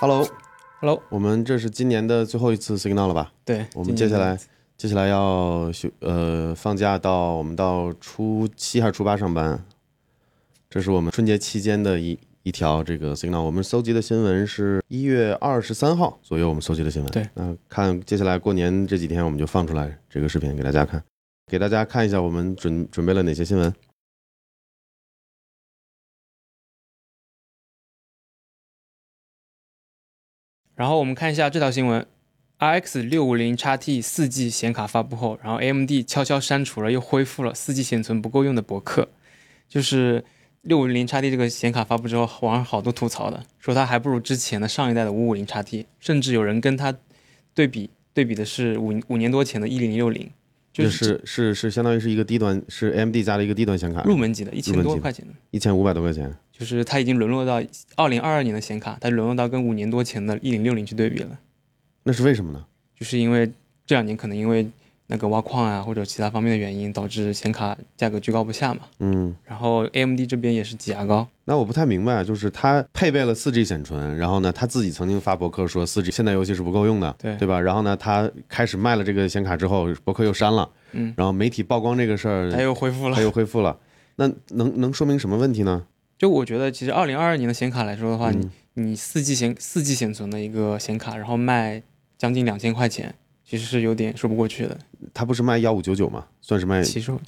Hello，Hello，我们这是今年的最后一次 Signal 了吧？对，我们接下来接下来要休呃放假到我们到初七还是初八上班，这是我们春节期间的一一条这个 Signal。我们搜集的新闻是一月二十三号左右我们搜集的新闻。对，那看接下来过年这几天我们就放出来这个视频给大家看，给大家看一下我们准准备了哪些新闻。然后我们看一下这条新闻：RX 六五零 XT 四 G 显卡发布后，然后 AMD 悄悄删除了又恢复了四 G 显存不够用的博客。就是六五零 XT 这个显卡发布之后，网上好多吐槽的，说它还不如之前的上一代的五五零 XT，甚至有人跟它对比对比的是五五年多前的一零六零，就这是是是相当于是一个低端，是 AMD 加了一个低端显卡，入门级的，一千多块钱的。一千五百多块钱。就是它已经沦落到二零二二年的显卡，它沦落到跟五年多前的一零六零去对比了。那是为什么呢？就是因为这两年可能因为那个挖矿啊或者其他方面的原因，导致显卡价格居高不下嘛。嗯，然后 AMD 这边也是挤牙膏，那我不太明白，就是它配备了四 G 显存，然后呢，它自己曾经发博客说四 G 现代游戏是不够用的，对对吧？然后呢，它开始卖了这个显卡之后，博客又删了，嗯，然后媒体曝光这个事儿，它又恢复了它。又恢复了，那能能说明什么问题呢？就我觉得，其实二零二二年的显卡来说的话，嗯你你四 G 显四 G 显存的一个显卡，然后卖将近两千块钱，其实是有点说不过去的。它不是卖幺五九九吗？算是卖起售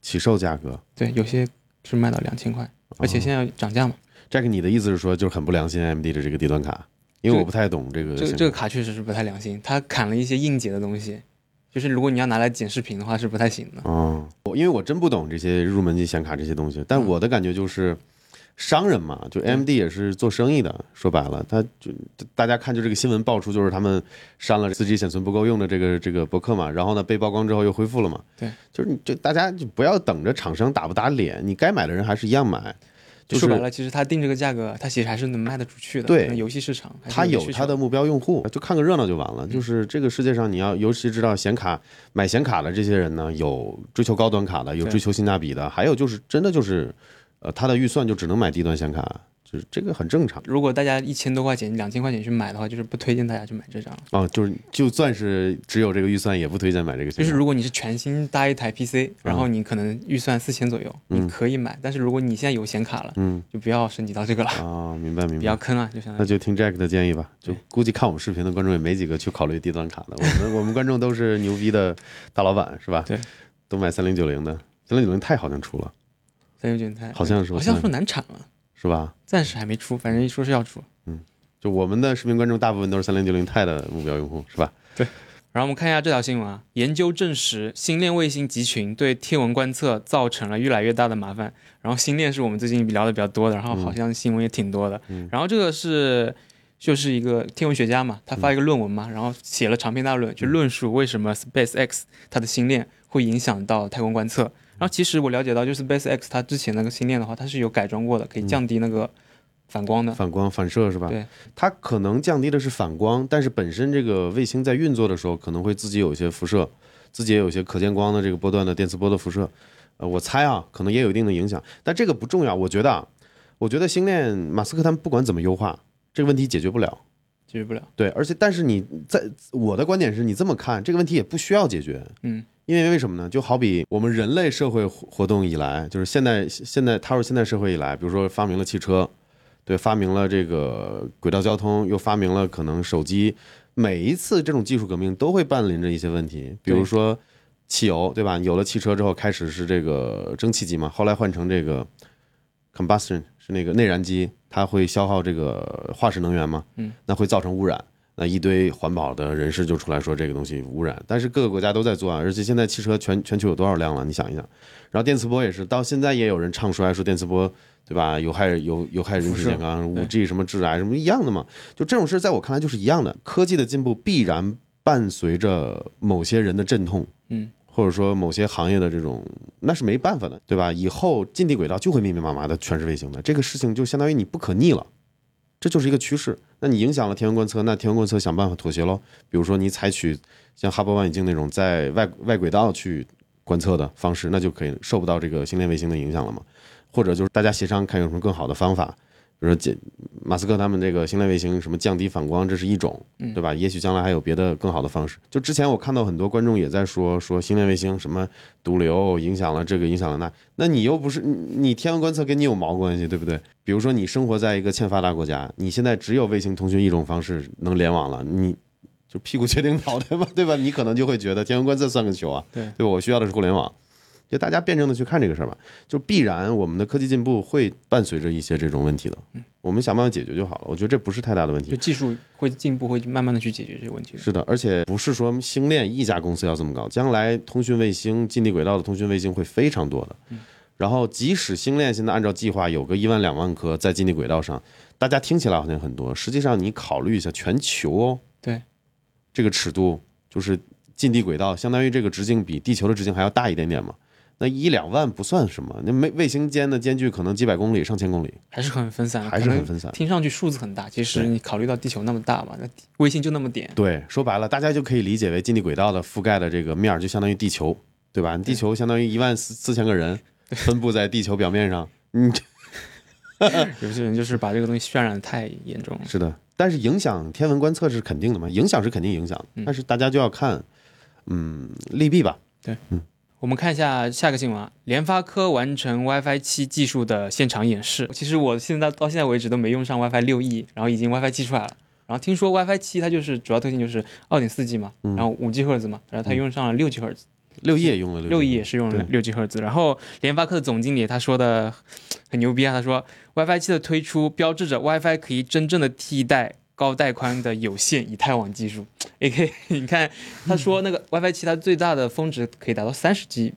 起售价格。对，有些是卖到两千块，而且现在要涨价嘛。Jack，你的意思是说，就是很不良心 AMD 的这个低端卡？因为我不太懂这个这个这个卡确实是不太良心，它砍了一些硬解的东西，就是如果你要拿来剪视频的话是不太行的。哦，我因为我真不懂这些入门级显卡这些东西，但我的感觉就是，商人嘛，就 AMD 也是做生意的，说白了，他就就大家看就这个新闻爆出，就是他们删了 4G 显存不够用的这个这个博客嘛，然后呢被曝光之后又恢复了嘛，对，就是你就大家就不要等着厂商打不打脸，你该买的人还是一样买，就是说白了，其实他定这个价格，他其实还是能卖得出去的。对。游戏市场他有他的目标用户，就看个热闹就完了。就是这个世界上，你要尤其知道显卡买显卡的这些人呢，有追求高端卡的，有追求性价比的，还有就是真的就是，呃，他的预算就只能买低端显卡，就是这个很正常如果大家一千多块钱、两千块钱去买的话，就是不推荐大家去买这张。哦。就是就算是只有这个预算，也不推荐买这个。就是如果你是全新搭一台 PC，然后你可能预算四千左右，嗯你可以买。但是如果你现在有显卡了，嗯就不要升级到这个了，啊，明白 明白。比较坑啊，就相当于。那就听 Jack 的建议吧，就估计看我们视频的观众也没几个去考虑低端卡的。我们我们观众都是牛逼的大老板，是吧？对，都买三零九零的，三零九零太好像出了，三六九钛好像是好像说难产了，是吧？暂时还没出，反正说是要出。嗯就我们的视频观众大部分都是三零九零钛的目标用户，是吧？对然后我们看一下这条新闻啊，研究证实星链卫星集群对天文观测造成了越来越大的麻烦。然后星链是我们最近聊的比较多的，然后好像新闻也挺多的。嗯然后这个是就是一个天文学家嘛，他发一个论文嘛，然后写了长篇大论，就论述为什么 SpaceX 它的星链会影响到太空观测。然后其实我了解到，就是 BaseX 它之前那个星链的话，它是有改装过的，可以降低那个反光的。反光反射是吧？对，它可能降低的是反光，但是本身这个卫星在运作的时候，可能会自己有一些辐射，自己也有一些可见光的这个波段的电磁波的辐射。呃，我猜啊，可能也有一定的影响，但这个不重要。我觉得啊，我觉得星链马斯克他们不管怎么优化，这个问题解决不了。解决不了。对，而且但是你在我的观点是你这么看，这个问题也不需要解决。嗯，因为为什么呢？就好比我们人类社会活活动以来，就是现代现代踏入现代社会以来，比如说发明了汽车，对，发明了这个轨道交通，又发明了可能手机，每一次这种技术革命都会伴临着一些问题，比如说汽油，对吧？有了汽车之后，开始是这个蒸汽机嘛，后来换成这个 combustion 是那个内燃机，它会消耗这个化石能源嘛，嗯，那会造成污染。那一堆环保的人士就出来说这个东西污染，但是各个国家都在做啊，而且现在汽车全全球有多少辆了？你想一想，然后电磁波也是，到现在也有人唱衰说电磁波，对吧？有害有有害人体健康，五 G 什么致癌什么一样的嘛，就这种事在我看来就是一样的。科技的进步必然伴随着某些人的阵痛，嗯，或者说某些行业的这种，那是没办法的，对吧？以后近地轨道就会密密麻麻的全是卫星的，这个事情就相当于你不可逆了。这就是一个趋势。那你影响了天文观测，那天文观测想办法妥协喽。比如说你采取像哈勃望远镜那种在外外轨道去观测的方式，那就可以受不到这个星链卫星的影响了嘛。或者就是大家协商看有什么更好的方法，比如说减马斯克他们这个星链卫星什么降低反光，这是一种，对吧？也许将来还有别的更好的方式。就之前我看到很多观众也在说说星链卫星什么毒瘤影响了这个影响了那，那你又不是你你天文观测跟你有毛关系，对不对？比如说你生活在一个欠发达国家，你现在只有卫星通讯一种方式能联网了，你就屁股决定脑袋嘛，对吧？你可能就会觉得天文观测算个球啊，对对吧？我需要的是互联网。就大家辩证的去看这个事儿吧，就必然我们的科技进步会伴随着一些这种问题的，我们想办法解决就好了。我觉得这不是太大的问题就。技术会进步，会慢慢的去解决这个问题。是的，而且不是说星链一家公司要这么搞，将来通讯卫星、近地轨道的通讯卫星会非常多的。然后，即使星链现在按照计划有个一万两万颗在近地轨道上，大家听起来好像很多，实际上你考虑一下全球哦，对，这个尺度就是近地轨道，相当于这个直径比地球的直径还要大一点点嘛。那一两万不算什么，那卫卫星间的间距可能几百公里、上千公里，还是很分散，还是很分散。听上去数字很大，其实你考虑到地球那么大嘛，那卫星就那么点，对，说白了，大家就可以理解为近地轨道的覆盖的这个面儿就相当于地球，对吧？地球相当于一万四四千个人 分布在地球表面上，嗯，有些人就是把这个东西渲染的太严重了。是的。但是影响天文观测是肯定的嘛？影响是肯定影响，但是大家就要看，嗯，利弊吧。我们看一下下个新闻啊，联发科完成 WiFi 七技术的现场演示。其实我现在到现在为止都没用上 WiFi 六 E，然后已经 WiFi 七出来了。然后听说 WiFi 七它就是主要特性就是二点四 G 嘛，然后五 G 赫兹嘛，然后它用上了六 G 赫兹，六 E 也用了六 E 亿也是用了对六 G 赫兹。然后联发科的总经理他说的很牛逼啊，他说 WiFi 七的推出标志着 WiFi 可以真正的替代高带宽的有线以太网技术。AK，你看他说那个 WiFi 七它最大的峰值可以达到三十 G，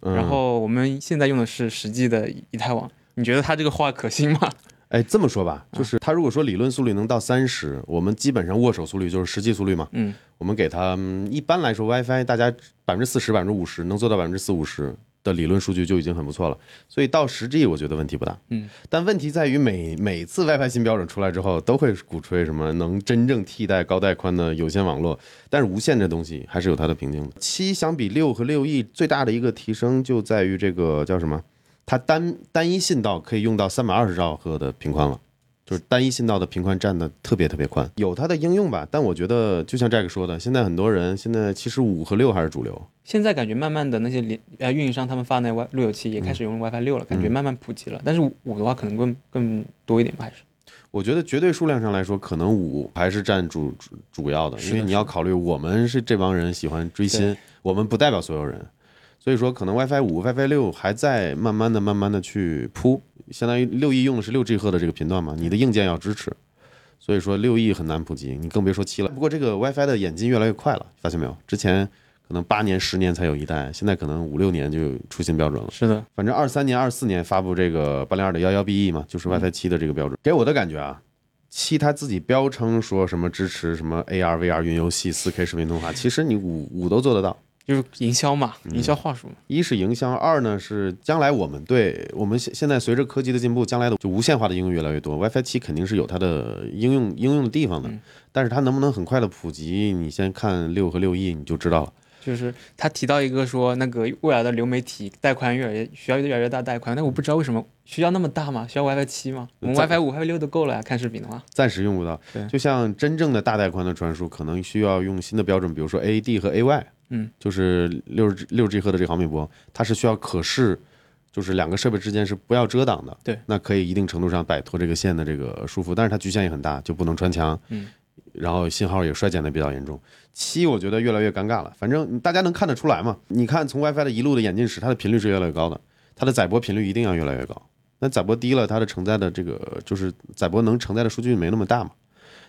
嗯然后我们现在用的是十 G 的以太网，你觉得他这个话可信吗？哎，这么说吧，就是他如果说理论速率能到三十，我们基本上握手速率就是实际速率嘛。嗯，我们给他嗯一般来说 WiFi 大家百分之四十、百分之五十能做到百分之四五十的理论数据就已经很不错了，所以到十 G 我觉得问题不大。嗯，但问题在于每每次 WiFi 新标准出来之后，都会鼓吹什么能真正替代高带宽的有线网络，但是无线这东西还是有它的瓶颈的。七相比六和六 E 最大的一个提升就在于这个叫什么？它单单一信道可以用到三百二十兆赫的频宽了。就是单一信道的频宽占的特别特别宽，有它的应用吧，但我觉得就像 Jack 说的，现在很多人现在其实五和六还是主流，现在感觉慢慢的那些连呃运营商他们发那 Wi 路由器也开始用 WiFi 六了，嗯感觉慢慢普及了。但是五的话可能更更多一点吧，还是。我觉得绝对数量上来说，可能五还是占主主主要的因为你要考虑我们是这帮人喜欢追新，我们不代表所有人，所以说可能 WiFi 五、WiFi 六还在慢慢的、慢慢的去铺，相当于六 E 用的是六 G 赫的这个频段嘛，你的硬件要支持，所以说六 E 很难普及，你更别说七了。不过这个 WiFi 的演进越来越快了，发现没有？之前可能八年、十年才有一代，现在可能五六年就出新标准了。是的，反正二三年、二四年发布这个八零二的幺幺 BE 嘛，就是 WiFi 七的这个标准。给我的感觉啊，七它自己标称说什么支持什么 AR、VR 云游戏、四 K 视频通话，其实你五五都做得到。就是营销嘛，嗯营销话术嘛。一是营销，二呢是将来我们对我们现现在随着科技的进步，将来的就无线化的应用越来越多，WiFi 七肯定是有它的应用应用的地方的，但是它能不能很快的普及，你先看六和六 E 你就知道了。就是他提到一个说，那个未来的流媒体带宽越来越需要越来越大带宽，但我不知道为什么需要那么大吗？需要 WiFi 七吗？我们 WiFi 五、WiFi 六都够了呀，看视频的话。暂时用不到对。就像真正的大带宽的传输，可能需要用新的标准，比如说 AAD 和 AY，嗯，就是六十六 G 赫的这个毫米波，它是需要可视，就是两个设备之间是不要遮挡的。对，那可以一定程度上摆脱这个线的这个束缚，但是它局限也很大，就不能穿墙。嗯。然后信号也衰减的比较严重。七我觉得越来越尴尬了，反正大家能看得出来嘛。你看从 WiFi 的一路的演进史，它的频率是越来越高的，它的载波频率一定要越来越高。那载波低了，它的承载的这个就是载波能承载的数据没那么大嘛。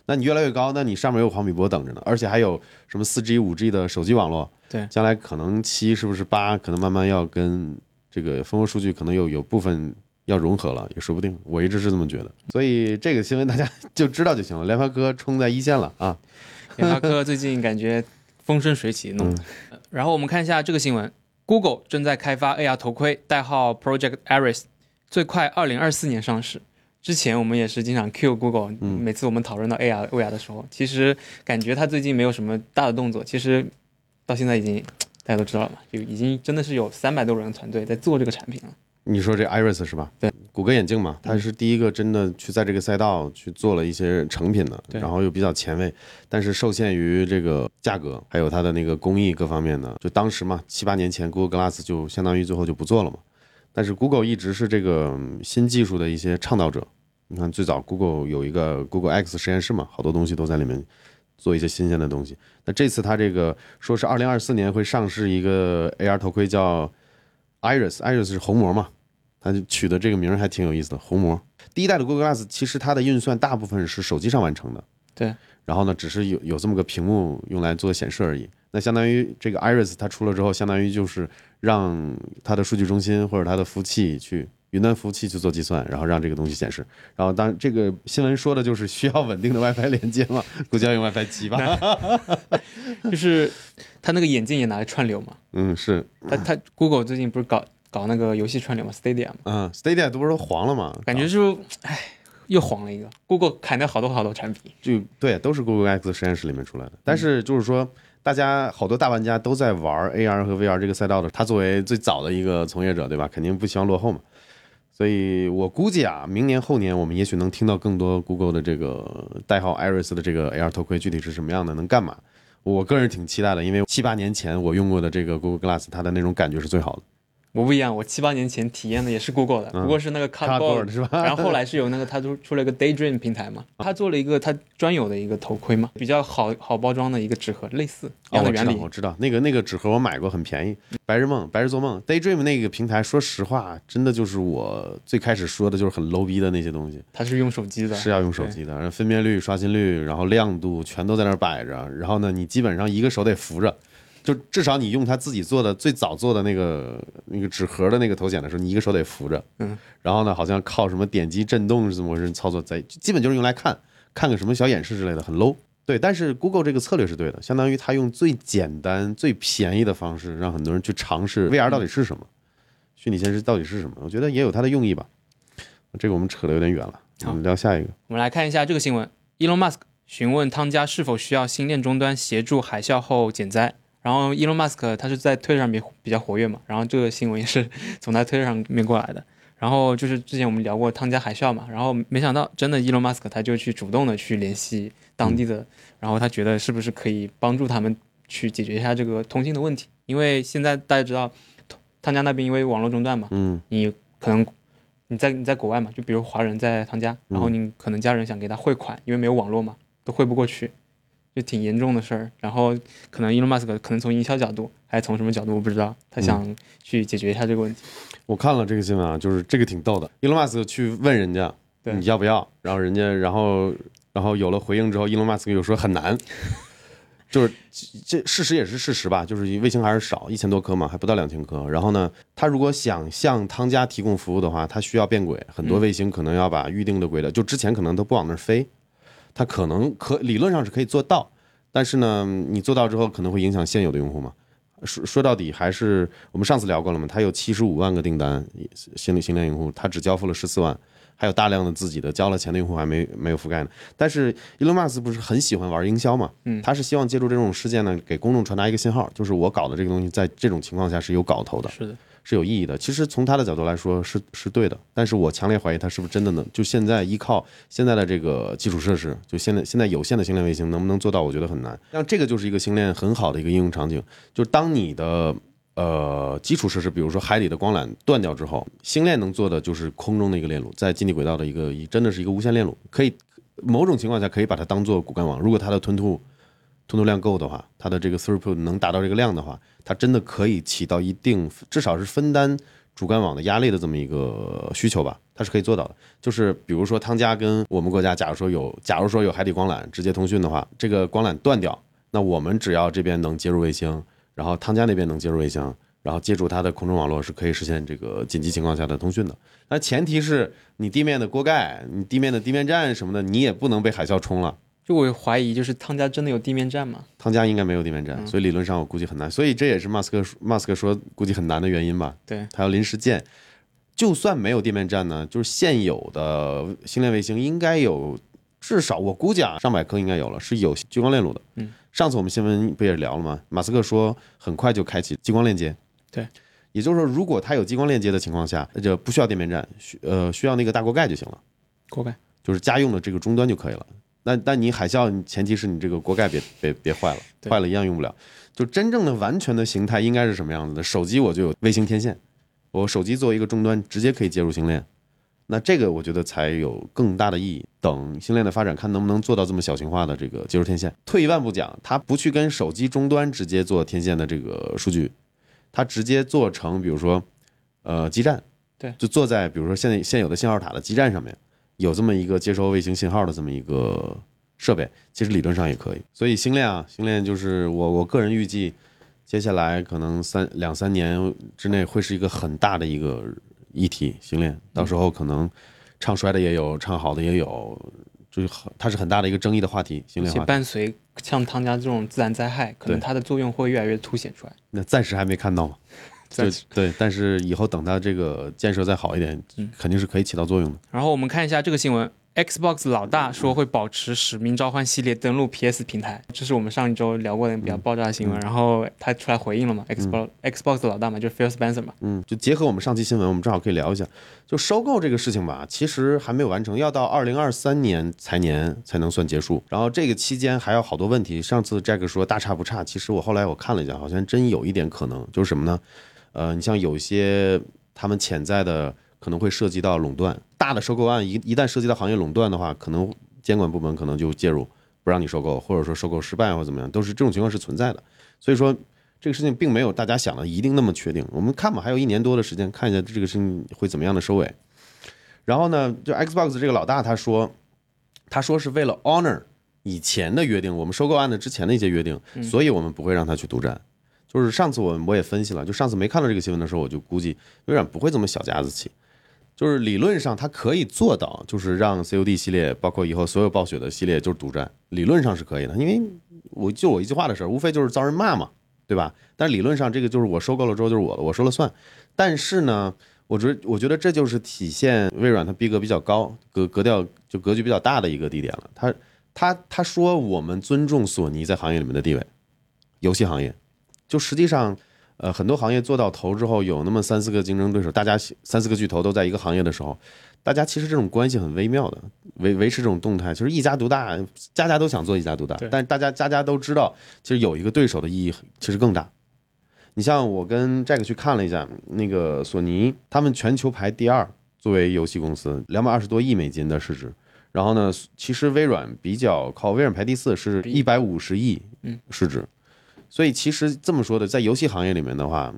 那你越来越高，那你上面有毫米波等着呢，而且还有什么四 G、五 G 的手机网络。对将来可能七是不是八，可能慢慢要跟这个蜂窝数据可能有有部分要融合了，也说不定。我一直是这么觉得，所以这个新闻大家就知道就行了。联发科冲在一线了啊！联发科最近感觉风生水起弄的。然后我们看一下这个新闻，Google 正在开发 AR 头盔，代号 Project Iris，最快二零二四年上市。之前我们也是经常 Q Google，、每次我们讨论到 AR、VR 的时候，其实感觉它最近没有什么大的动作。其实到现在已经 大家都知道了嘛，就已经真的是有三百多人的团队在做这个产品了。你说这 Iris 是吧？对，谷歌眼镜嘛，它是第一个真的去在这个赛道去做了一些成品的，然后又比较前卫，但是受限于这个价格，还有它的那个工艺各方面的，就当时嘛，七八年前 Google Glass 就相当于最后就不做了嘛。但是 Google 一直是这个嗯新技术的一些倡导者。你看，最早 Google 有一个 Google X 实验室嘛，好多东西都在里面做一些新鲜的东西。那这次它这个说是二零二四年会上市一个 AR 头盔，叫 Iris，Iris 是虹膜嘛，它就取的这个名儿还挺有意思的，虹膜。第一代的 Google Glass 其实它的运算大部分是手机上完成的，对。然后呢，只是有有这么个屏幕用来做显示而已。那相当于这个 Iris 它出了之后，相当于就是让它的数据中心或者它的服务器去云端服务器去做计算，然后让这个东西显示。然后当这个新闻说的就是需要稳定的 WiFi 连接嘛，估计要用 WiFi 七吧。就是他那个眼镜也拿来串流嘛。嗯，是，他他 Google 最近不是搞搞那个游戏串流嘛，Stadia 嘛，嗯，Stadia 都不是黄了吗？感觉就唉又黄了一个。Google 砍掉好多好多产品。就对，都是 Google X 实验室里面出来的。但是就是说，大家好多大玩家都在玩 AR 和 VR 这个赛道的，他作为最早的一个从业者，对吧？肯定不希望落后嘛。所以我估计啊，明年后年我们也许能听到更多 Google 的这个代号 Iris 的这个 AR 头盔具体是什么样的，能干嘛？我个人挺期待的，因为七八年前我用过的这个 Google Glass，它的那种感觉是最好的。我不一样，我七八年前体验的也是 Google 的，不过是那个 Cardboard 是吧 然后后来是有那个他出出了一个 Daydream 平台嘛，他做了一个他专有的一个头盔嘛，比较好好包装的一个纸盒，类似一哦，我知道，样的原理。我知道，那个那个纸盒我买过，很便宜。白日梦，白日做梦，Daydream 那个平台，说实话，真的就是我最开始说的就是很 low 逼的那些东西，它是用手机的，是要用手机的，然后分辨率、刷新率，然后亮度全都在那儿摆着，然后呢，你基本上一个手得扶着。就至少你用他自己做的最早做的那个那个纸盒的那个头显的时候，你一个手得扶着，嗯，然后呢，好像靠什么点击震动是怎么回事操作，在基本就是用来看看个什么小演示之类的，很 low。对，但是 Google 这个策略是对的，相当于他用最简单、最便宜的方式，让很多人去尝试 VR 到底是什么，虚拟现实到底是什么。我觉得也有它的用意吧。这个我们扯得有点远了，我们聊下一个。我们来看一下这个新闻：Elon Musk 询问汤加是否需要新链终端协助海啸后减灾。然后 Elon Musk 他是在推特上面比较活跃嘛，然后这个新闻也是 从他推特上面过来的。然后就是之前我们聊过汤加海啸嘛，然后没想到真的 Elon Musk 他就去主动的去联系当地的，然后他觉得是不是可以帮助他们去解决一下这个通信的问题，因为现在大家知道汤加那边因为网络中断嘛，嗯。你可能你在你在国外嘛，就比如华人在汤加，然后你可能家人想给他汇款，因为没有网络嘛，都汇不过去，就挺严重的事儿。然后可能 Elon Musk 可能从营销角度，还是从什么角度我不知道，他想去解决一下这个问题。我看了这个新闻啊，就是这个挺逗的。伊隆马斯克去问人家你要不要，然后人家然后然后有了回应之后，伊隆马斯克又说很难，就是这事实也是事实吧，就是卫星还是少，一千多颗嘛，还不到两千颗。然后呢，他如果想向汤加提供服务的话，他需要变轨，很多卫星可能要把预定的轨道，就之前可能都不往那儿飞，他可能可理论上是可以做到，但是呢，你做到之后可能会影响现有的用户嘛。说说到底还是我们上次聊过了嘛，他有七十五万个订单，新的新量用户，他只交付了十四万，还有大量的自己的交了钱的用户还没没有覆盖呢。但是 Elon Musk 不是很喜欢玩营销嘛，嗯他是希望借助这种事件呢，给公众传达一个信号，就是我搞的这个东西在这种情况下是有搞头的，是的，是有意义的。其实从他的角度来说是是对的，但是我强烈怀疑他是不是真的能就现在依靠现在的这个基础设施，就现在现在有限的星链卫星能不能做到？我觉得很难。像这个就是一个星链很好的一个应用场景，就是当你的呃基础设施，比如说海底的光缆断掉之后，星链能做的就是空中的一个链路，在近地轨道的一个真的是一个无线链路，可以某种情况下可以把它当做骨干网，如果它的吞吐。吞吐量够的话，它的这个 throughput 能达到这个量的话，它真的可以起到一定，至少是分担主干网的压力的这么一个需求吧，它是可以做到的。就是比如说汤加跟我们国家，假如说有，假如说有海底光缆直接通讯的话，这个光缆断掉，那我们只要这边能接入卫星，然后汤加那边能接入卫星，然后借助它的空中网络是可以实现这个紧急情况下的通讯的。那前提是你地面的锅盖、你地面的地面站什么的，你也不能被海啸冲了。就我怀疑，就是汤加真的有地面站吗？汤加应该没有地面站，所以理论上我估计很难，所以这也是马斯克马斯克说估计很难的原因吧。对，他要临时建，就算没有地面站呢，就是现有的星链卫星应该有至少我估计啊上百颗应该有了，是有激光链路的。嗯，上次我们新闻不也聊了吗？马斯克说很快就开启激光链接。对，也就是说，如果它有激光链接的情况下，那就不需要地面站，需呃需要那个大锅盖就行了，锅盖就是家用的这个终端就可以了。那但你海啸，前提是你这个锅盖别别别坏了，坏了一样用不了。就真正的完全的形态应该是什么样子的？手机我就有卫星天线，我手机作为一个终端，直接可以接入星链。那这个我觉得才有更大的意义。等星链的发展，看能不能做到这么小型化的这个接入天线。退一万步讲，它不去跟手机终端直接做天线的这个数据，它直接做成，比如说，呃，基站，对就坐在比如说现在现有的信号塔的基站上面，有这么一个接收卫星信号的这么一个设备，其实理论上也可以。所以星链啊，星链就是我我个人预计，接下来可能三两三年之内会是一个很大的一个议题。星链到时候可能唱衰的也有，唱好的也有，就是很它是很大的一个争议的话题。星而且链话题，伴随像汤加这种自然灾害，可能它的作用会越来越凸显出来。那暂时还没看到嘛。就暂时对，但是以后等它这个建设再好一点，嗯肯定是可以起到作用的。然后我们看一下这个新闻，Xbox 老大说会保持《使命召唤》系列登陆 PS 平台，这是我们上一周聊过的比较爆炸的新闻。然后他出来回应了嘛，Xbox、Xbox 老大嘛，就是 Phil Spencer 嘛，嗯，就结合我们上期新闻，我们正好可以聊一下，就收购这个事情吧，其实还没有完成，要到二零二三年财年才能算结束。然后这个期间还有好多问题。上次 Jack 说大差不差，其实我后来我看了一下，好像真有一点可能，就是什么呢？呃，你像有一些他们潜在的可能会涉及到垄断，大的收购案一一旦涉及到行业垄断的话，可能监管部门可能就介入，不让你收购，或者说收购失败或者怎么样，都是这种情况是存在的。所以说这个事情并没有大家想的一定那么确定。我们看吧，还有一年多的时间，看一下这个事情会怎么样的收尾。然后呢，就 Xbox 这个老大他说，他说是为了 honor 以前的约定，我们收购案的之前的一些约定，所以我们不会让他去独占。就是上次我我也分析了，就上次没看到这个新闻的时候，我就估计微软不会这么小家子气。就是理论上它可以做到，就是让 COD 系列，包括以后所有暴雪的系列就是独占，理论上是可以的。因为我就我一句话的事儿，无非就是遭人骂嘛，对吧？但是理论上这个就是我收购了之后就是我的，我说了算。但是呢，我觉得我觉得这就是体现微软它逼格比较高，格格调就格局比较大的一个地点了。他他他说我们尊重索尼在行业里面的地位，游戏行业，就实际上。呃，很多行业做到头之后，有那么三四个竞争对手，大家三四个巨头都在一个行业的时候，大家其实这种关系很微妙的，维维持这种动态，其实一家独大，家家都想做一家独大，但是大家家家都知道，其实有一个对手的意义其实更大。你像我跟 Jack 去看了一下，那个索尼，他们全球排第二，作为游戏公司，两百二十多亿美金的市值。然后呢，其实微软比较靠，微软排第四，是一百五十亿市值。所以其实这么说的，在游戏行业里面的话，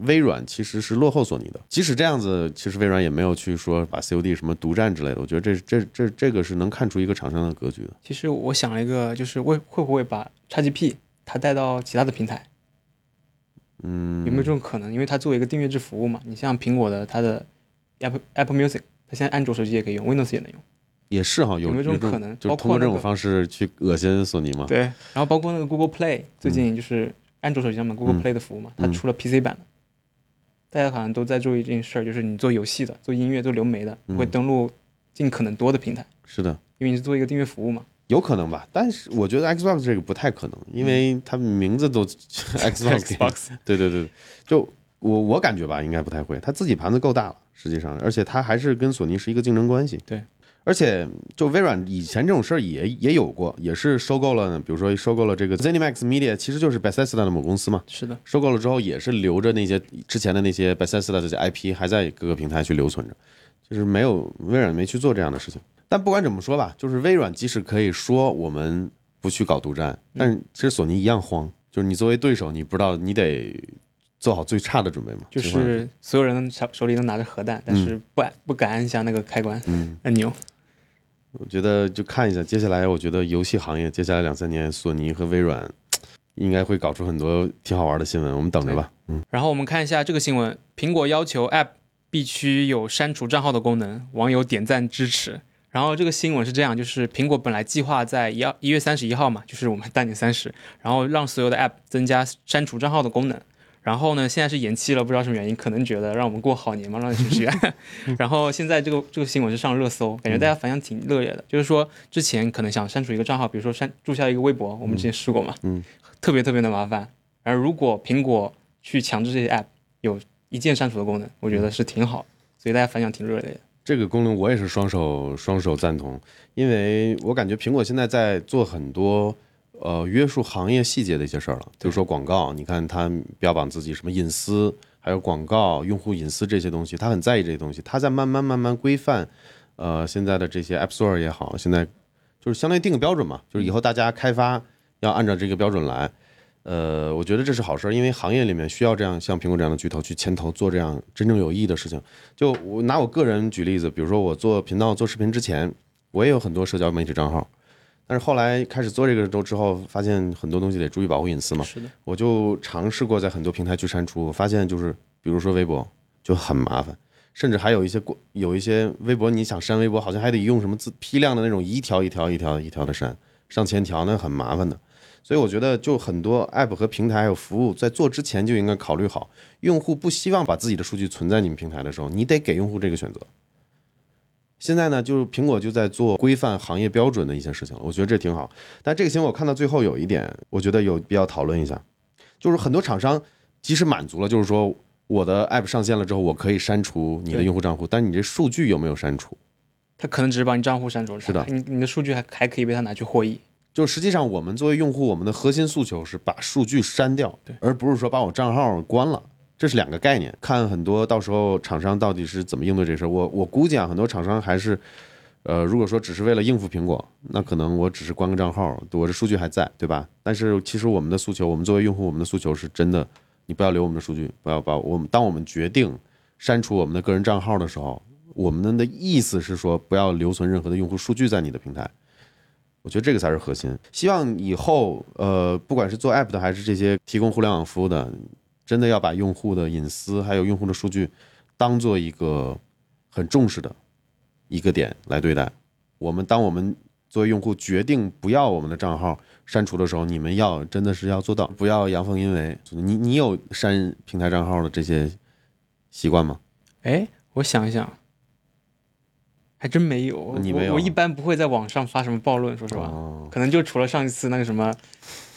微软其实是落后索尼的。即使这样子，其实微软也没有去说把 COD 什么独占之类的。我觉得这这这这个是能看出一个厂商的格局的。其实我想了一个，就是会会不会把 XGP 它带到其他的平台？嗯，有没有这种可能？因为它作为一个订阅制服务嘛，你像苹果的它的 Apple Apple Music，它现在安卓手机也可以用，Windows 也能用。也是哈，有这种种可能就通过这种方式去恶心索尼嘛？对，然后包括那个 Google Play，最近就是安卓手机上面 Google Play 的服务嘛，它出了 PC 版的。大家好像都在做一件事儿，就是你做游戏的、做音乐、做流媒的，会登录尽可能多的平台，是的，因为你是做一个订阅服务嘛。有可能吧，但是我觉得 Xbox 这个不太可能，因为它名字都 Xbox，Xbox 对对对，就我我感觉吧，应该不太会，它自己盘子够大了，实际上，而且它还是跟索尼是一个竞争关系。对，而且就微软以前这种事儿也也有过，也是收购了，比如说收购了这个 ZeniMax Media，其实就是 Bethesda 的母公司嘛。是的，收购了之后，也是留着那些之前的那些 Bethesda 的这些 IP 还在各个平台去留存着，就是没有微软没去做这样的事情。但不管怎么说吧，就是微软即使可以说我们不去搞独占，但是其实索尼一样慌，就是你作为对手，你不知道你得做好最差的准备嘛。就是所有人手手里都拿着核弹，但是不按不敢按下那个开关按钮。我觉得就看一下接下来，我觉得游戏行业接下来两三年，索尼和微软应该会搞出很多挺好玩的新闻，我们等着吧。嗯，然后我们看一下这个新闻：苹果要求 App 必须有删除账号的功能，网友点赞支持。然后这个新闻是这样，就是苹果本来计划在一二一月三十一号嘛，就是我们大年三十，然后让所有的 App 增加删除账号的功能。然后呢，现在是延期了，不知道什么原因，可能觉得让我们过好年嘛，让你去学。然后现在这个这个新闻是上热搜，感觉大家反响挺热烈的。就是说之前可能想删除一个账号，比如说删注销一个微博，我们之前试过嘛，嗯，特别特别的麻烦。而如果苹果去强制这些 App 有一一键删除的功能，我觉得是挺好，所以大家反响挺热烈的。这个功能我也是双手双手赞同，因为我感觉苹果现在在做很多呃约束行业细节的一些事儿了，比如说广告，你看它标榜自己什么隐私，还有广告、用户隐私这些东西，他很在意这些东西，他在慢慢慢慢规范，呃现在的这些 App Store 也好，现在就是相当于定个标准嘛，就是以后大家开发要按照这个标准来。呃，我觉得这是好事，因为行业里面需要这样像苹果这样的巨头去牵头做这样真正有意义的事情。就我拿我个人举例子，比如说我做频道做视频之前，我也有很多社交媒体账号，但是后来开始做这个之后，发现很多东西得注意保护隐私嘛。是的，我就尝试过在很多平台去删除，我发现就是比如说微博就很麻烦，甚至还有一些过有一些微博你想删微博，好像还得用什么自批量的那种一条一条一条一条的删，上千条那很麻烦的。所以我觉得，就很多 app 和平台还有服务，在做之前就应该考虑好，用户不希望把自己的数据存在你们平台的时候，你得给用户这个选择。现在呢，就是苹果就在做规范行业标准的一些事情了，我觉得这挺好。但这个新闻我看到最后有一点，我觉得有必要讨论一下，就是很多厂商即使满足了，就是说我的 app 上线了之后，我可以删除你的用户账户，但你这数据有没有删除？他可能只是把你账户删除了，是的，你你的数据还还可以被他拿去获益。就实际上，我们作为用户，我们的核心诉求是把数据删掉，对，而不是说把我账号关了，这是两个概念。看很多到时候厂商到底是怎么应对这事儿，我我估计啊，很多厂商还是，呃，如果说只是为了应付苹果，那可能我只是关个账号，我的数据还在，对吧？但是其实我们的诉求，我们作为用户，我们的诉求是真的，你不要留我们的数据，不要把我们，当我们决定删除我们的个人账号的时候，我们的意思是说，不要留存任何的用户数据在你的平台。我觉得这个才是核心。希望以后，呃，不管是做 app 的，还是这些提供互联网服务的，真的要把用户的隐私还有用户的数据，当做一个很重视的一个点来对待。我们当我们作为用户决定不要我们的账号删除的时候，你们要真的是要做到，不要阳奉阴违。你你有删平台账号的这些习惯吗？哎，我想一想。还真没有，你没有。我一般不会在网上发什么暴论，说实话，可能就除了上一次那个什么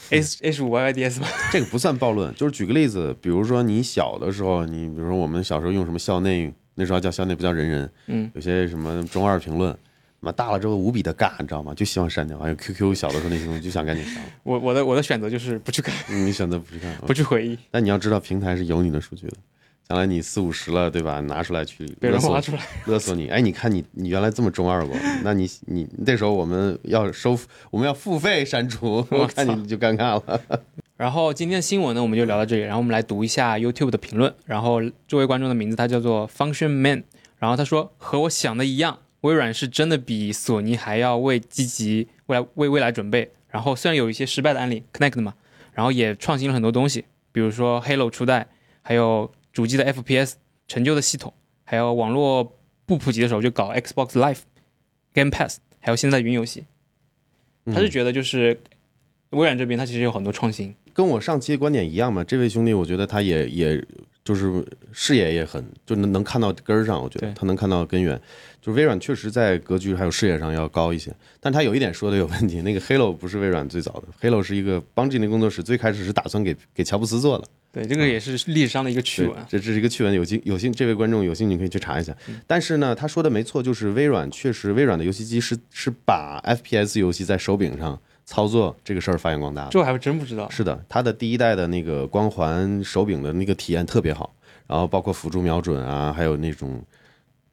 H H 五 Y Y D S 吧。这个不算暴论，就是举个例子，比如说你小的时候，你比如说我们小时候用什么校内，那时候叫校内，不叫人人。嗯。有些什么中二评论，妈大了之后无比的尬，你知道吗？就希望删掉。还有 Q Q 小的时候那些东西，就想赶紧删。我我的我的选择就是不去看。你选择不去看，不去回忆。但你要知道，平台是有你的数据的。将来你四五十了，对吧？拿出来去勒索，勒索你。哎，你看你，你原来这么中二过，那你你那时候我们要收，我们要付费删除，我看你就尴尬了。然后今天的新闻呢，我们就聊到这里。然后我们来读一下 YouTube 的评论。然后这位观众的名字他叫做 Function Man。然后他说和我想的一样，微软是真的比索尼还要为积极未来为未来准备。然后虽然有一些失败的案例，Connect 嘛，然后也创新了很多东西，比如说 Halo 初代，还有。主机的 FPS 成就的系统，还有网络不普及的时候就搞 Xbox Live、Game Pass，还有现在云游戏，他是觉得就是微软这边他其实有很多创新，跟我上期的观点一样嘛。这位兄弟，我觉得他也也就是视野也很就能能看到根儿上，我觉得他能看到根源。就是微软确实在格局还有视野上要高一些，但他有一点说的有问题，那个 Halo 不是微软最早的，Halo 是一个邦吉那工作室最开始是打算给给乔布斯做的。对，这个也是历史上的一个趣闻。这这是一个趣闻，有兴有兴这位观众有兴趣可以去查一下。但是呢，他说的没错，就是微软确实，微软的游戏机是是把 FPS 游戏在手柄上操作这个事儿发扬光大。这我还真不知道。是的，它的第一代的那个光环手柄的那个体验特别好，然后包括辅助瞄准啊，还有那种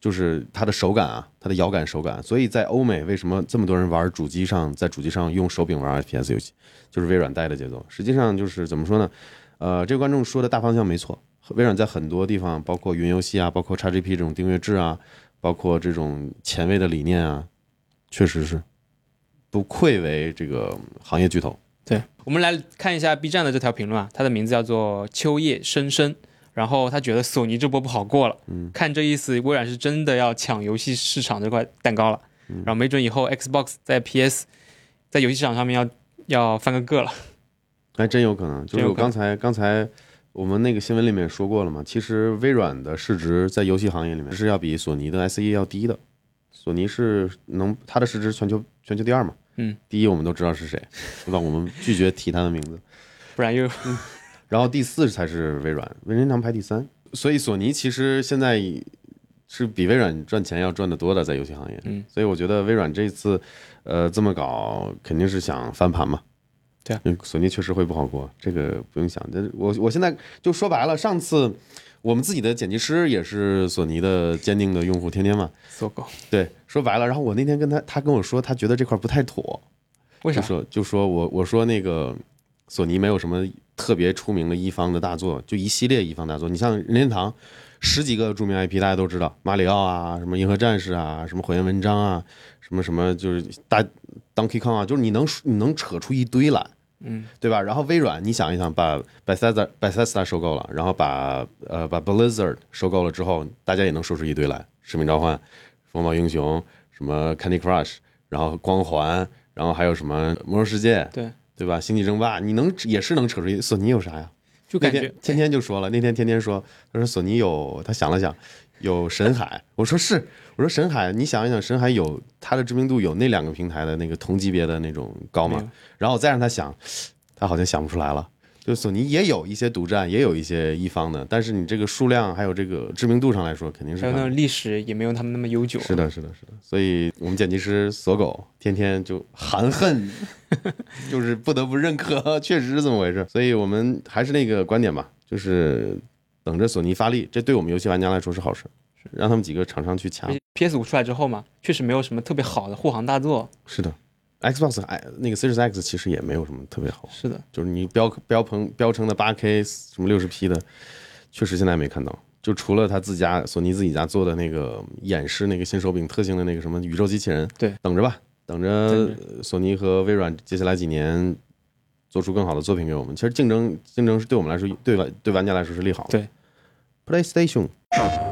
就是它的手感啊，它的摇杆手感。所以在欧美为什么这么多人玩主机上，在主机上用手柄玩 FPS 游戏，就是微软带的节奏。实际上就是怎么说呢？呃，这个观众说的大方向没错。微软在很多地方，包括云游戏啊，包括 XGP 这种订阅制啊，包括这种前卫的理念啊，确实是不愧为这个行业巨头。对我们来看一下 B 站的这条评论啊，他的名字叫做秋叶深深，然后他觉得索尼这波不好过了。嗯，看这意思，微软是真的要抢游戏市场这块蛋糕了。然后没准以后 Xbox 在 PS 在游戏市场上面要要翻个个了。还真有可能，就是我刚才刚才我们那个新闻里面说过了嘛。其实微软的市值在游戏行业里面是要比索尼的 S E 要低的。索尼是能它的市值全球全球第二嘛？嗯，第一我们都知道是谁，对吧？我们拒绝提他的名字，不然又。然后第四才是微软，任天堂排第三。所以索尼其实现在是比微软赚钱要赚得多的，在游戏行业。嗯，所以我觉得微软这次，呃，这么搞肯定是想翻盘嘛。对啊因为索尼确实会不好过，这个不用想。这我我现在就说白了，上次我们自己的剪辑师也是索尼的坚定的用户，天天嘛。搜狗，对，说白了，然后我那天跟他，他跟我说，他觉得这块不太妥，为啥就？说就说我我说那个索尼没有什么特别出名的一方的大作，就一系列一方大作。你像任天堂十几个著名 IP，大家都知道，马里奥啊，什么银河战士啊，什么火焰纹章啊，什么什么就是大 Donkey Kong 啊，就是你能你能扯出一堆来。嗯，对吧？然后微软，你想一想，把 Bethesda Bethesda 收购了，然后把呃把 Blizzard 收购了之后，大家也能说出一堆来，《使命召唤》、《风暴英雄》、什么 Candy Crush，然后光环，然后还有什么魔兽世界，对，对吧？星际争霸，你能也是能扯出一。索尼有啥呀？就感觉天天天就说了，那天天天说，他说索尼有，他想了想，有神海，我说是，我说神海，你想一想，神海有它的知名度有那两个平台的那个同级别的那种高吗？然后我再让他想，他好像想不出来了。就索尼也有一些独占，也有一些一方的，但是你这个数量还有这个知名度上来说，肯定是还有那种历史也没有他们那么悠久。是的，是的，是的。所以我们剪辑师锁狗天天就含恨，就是不得不认可，确实是这么回事。所以我们还是那个观点吧，就是等着索尼发力，这对我们游戏玩家来说是好事，让他们几个厂商去抢。PS 五出来之后嘛，确实没有什么特别好的护航大作。是的，Xbox 哎，那个 Series X 其实也没有什么特别好，是的，就是你标标棚标称的八 K 什么六十 P 的，确实现在没看到。就除了他自家索尼自己家做的那个演示那个新手柄特性的那个什么宇宙机器人，对，等着吧，等着索尼和微软接下来几年做出更好的作品给我们。其实竞争竞争是对我们来说，对玩对玩家来说是利好的。对，PlayStation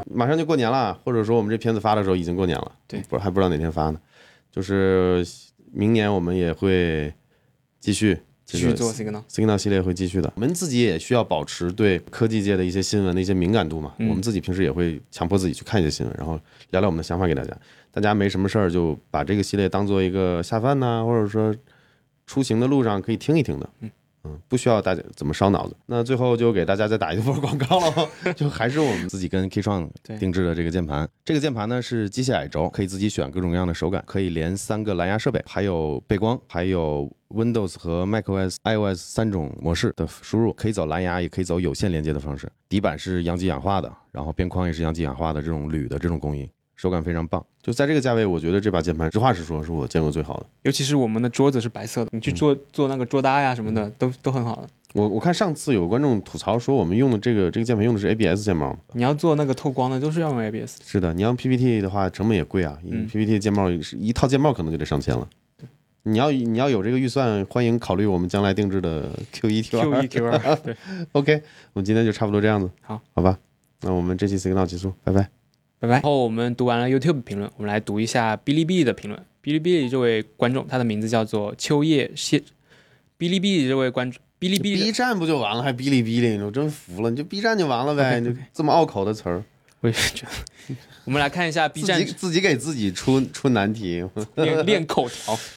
马上就过年了，或者说我们这片子发的时候已经过年了，对不还不知道哪天发呢。就是明年我们也会继续继续做 Signal。Signal 系列会继续的。我们自己也需要保持对科技界的一些新闻的一些敏感度嘛。嗯我们自己平时也会强迫自己去看一些新闻，然后聊聊我们的想法给大家。大家没什么事儿就把这个系列当做一个下饭呐、或者说出行的路上可以听一听的。嗯嗯，不需要大家怎么烧脑子。那最后就给大家再打一 波广告了，就还是我们自己跟 K 创对定制的这个键盘。这个键盘呢是机械矮轴，可以自己选各种各样的手感，可以连三个蓝牙设备，还有背光，还有 Windows 和 macOS、iOS 三种模式的输入，可以走蓝牙，也可以走有线连接的方式。底板是阳极氧化的，然后边框也是阳极氧化的这种铝的这种工艺，手感非常棒。就在这个价位，我觉得这把键盘，实话实说，是我见过最好的。尤其是我们的桌子是白色的，你去嗯做做那个桌搭呀什么的，都都很好的。我我看上次有观众吐槽说，我们用的这个这个键盘用的是 ABS 键帽。你要做那个透光的，都是要用 ABS。是的，你要 PPT 的话，成本也贵啊。嗯 PPT 键帽是一套键帽可能就得上千了。你要你要有这个预算，欢迎考虑我们将来定制的 Q 一 Q 二。Q 一 Q 二，对，OK，我们今天就差不多这样子。好，好吧，那我们这期 Signal 结束，拜拜。拜拜。然后我们读完了 YouTube 评论，我们来读一下哔哩哔哩的评论。哔哩哔哩这位观众，他的名字叫做秋叶谢。哔哩哔哩这位观众，哔哩哔哩 B 的，站不就完了，还哔哩哔哩？我真服了，你就 B 站就完了呗，你就这么拗口的词儿，我也觉得。我们来看一下 B 站自己自己给自己出出难题。练练口条。